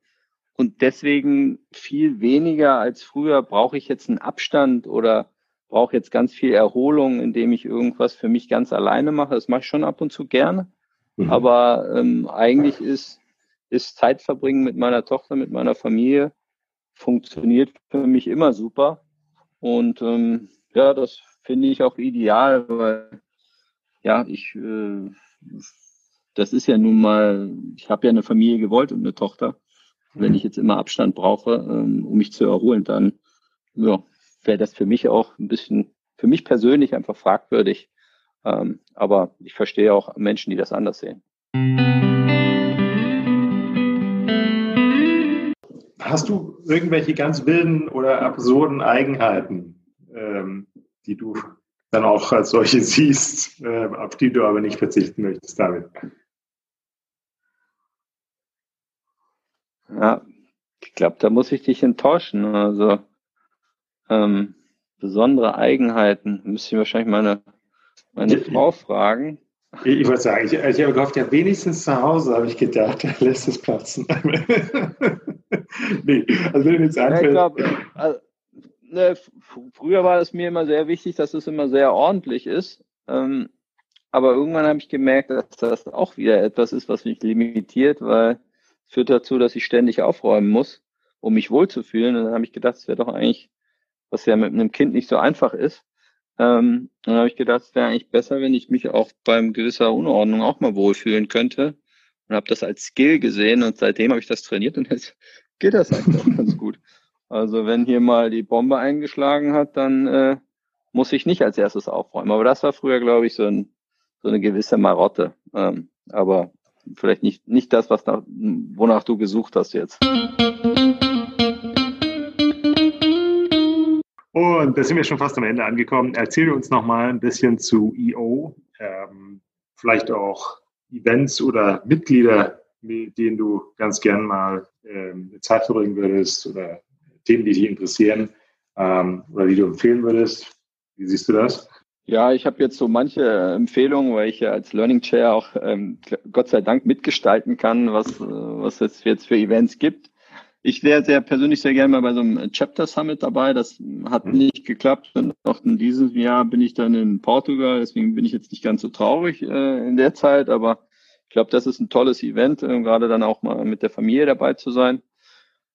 und deswegen viel weniger als früher brauche ich jetzt einen Abstand oder brauche jetzt ganz viel Erholung, indem ich irgendwas für mich ganz alleine mache. Das mache ich schon ab und zu gerne. Mhm. Aber ähm, eigentlich ist, ist Zeit verbringen mit meiner Tochter, mit meiner Familie, funktioniert für mich immer super. Und ähm, ja, das finde ich auch ideal, weil ja, ich, äh, das ist ja nun mal, ich habe ja eine Familie gewollt und eine Tochter. Wenn ich jetzt immer Abstand brauche, ähm, um mich zu erholen, dann ja, wäre das für mich auch ein bisschen, für mich persönlich einfach fragwürdig. Ähm, aber ich verstehe auch Menschen, die das anders sehen. Hast du irgendwelche ganz wilden oder absurden Eigenheiten, ähm, die du dann auch als solche siehst, äh, auf die du aber nicht verzichten möchtest, David? Ja, ich glaube, da muss ich dich enttäuschen. Also ähm, besondere Eigenheiten. Müsste ich wahrscheinlich meine, meine Frau fragen. Ich, ich wollte sagen, ich, ich habe gehofft, ja, wenigstens zu Hause habe ich gedacht, er lässt es platzen. nee, also wenn jetzt. Ja, ich glaube, also, ne, früher war es mir immer sehr wichtig, dass es immer sehr ordentlich ist. Ähm, aber irgendwann habe ich gemerkt, dass das auch wieder etwas ist, was mich limitiert, weil es führt dazu, dass ich ständig aufräumen muss, um mich wohlzufühlen. Und dann habe ich gedacht, es wäre doch eigentlich was ja mit einem Kind nicht so einfach ist. Ähm, dann habe ich gedacht, es wäre eigentlich besser, wenn ich mich auch beim gewisser Unordnung auch mal wohlfühlen könnte. Und habe das als Skill gesehen und seitdem habe ich das trainiert und jetzt geht das eigentlich auch ganz gut. Also wenn hier mal die Bombe eingeschlagen hat, dann äh, muss ich nicht als erstes aufräumen. Aber das war früher, glaube ich, so, ein, so eine gewisse Marotte. Ähm, aber vielleicht nicht, nicht das, was nach, wonach du gesucht hast jetzt. Und da sind wir schon fast am Ende angekommen. Erzähl uns noch mal ein bisschen zu EO, ähm, vielleicht auch Events oder Mitglieder, mit denen du ganz gern mal ähm, Zeit verbringen würdest oder Themen, die dich interessieren ähm, oder die du empfehlen würdest. Wie siehst du das? Ja, ich habe jetzt so manche Empfehlungen, weil ich ja als Learning Chair auch ähm, Gott sei Dank mitgestalten kann, was, was es jetzt für Events gibt. Ich wäre sehr persönlich sehr gerne mal bei so einem Chapter Summit dabei. Das hat mhm. nicht geklappt. Und auch in diesem Jahr bin ich dann in Portugal. Deswegen bin ich jetzt nicht ganz so traurig äh, in der Zeit. Aber ich glaube, das ist ein tolles Event, äh, gerade dann auch mal mit der Familie dabei zu sein.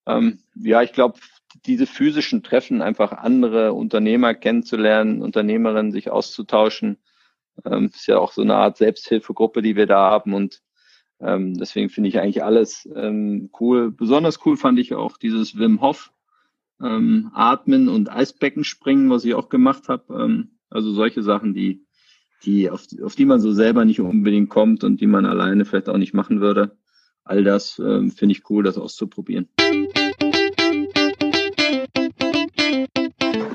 Ähm, ja, ich glaube, diese physischen Treffen, einfach andere Unternehmer kennenzulernen, Unternehmerinnen sich auszutauschen, ähm, ist ja auch so eine Art Selbsthilfegruppe, die wir da haben und ähm, deswegen finde ich eigentlich alles ähm, cool. Besonders cool fand ich auch dieses Wim Hof ähm, Atmen und Eisbecken springen, was ich auch gemacht habe. Ähm, also solche Sachen, die, die auf, auf die man so selber nicht unbedingt kommt und die man alleine vielleicht auch nicht machen würde. All das ähm, finde ich cool, das auszuprobieren.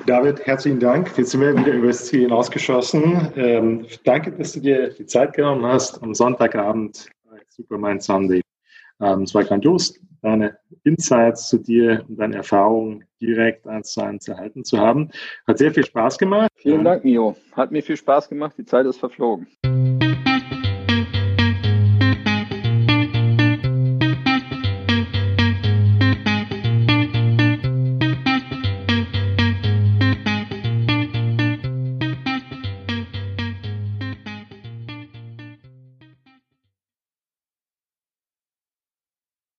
David, herzlichen Dank. Jetzt sind wir wieder über das Ziel hinausgeschossen. Ähm, danke, dass du dir die Zeit genommen hast, am Sonntagabend Superman Sunday Ähm, es war grandios, deine Insights zu dir und deine Erfahrungen direkt eins zu eins erhalten zu haben. Hat sehr viel Spaß gemacht. Vielen Dank, Mio. Hat mir viel Spaß gemacht. Die Zeit ist verflogen.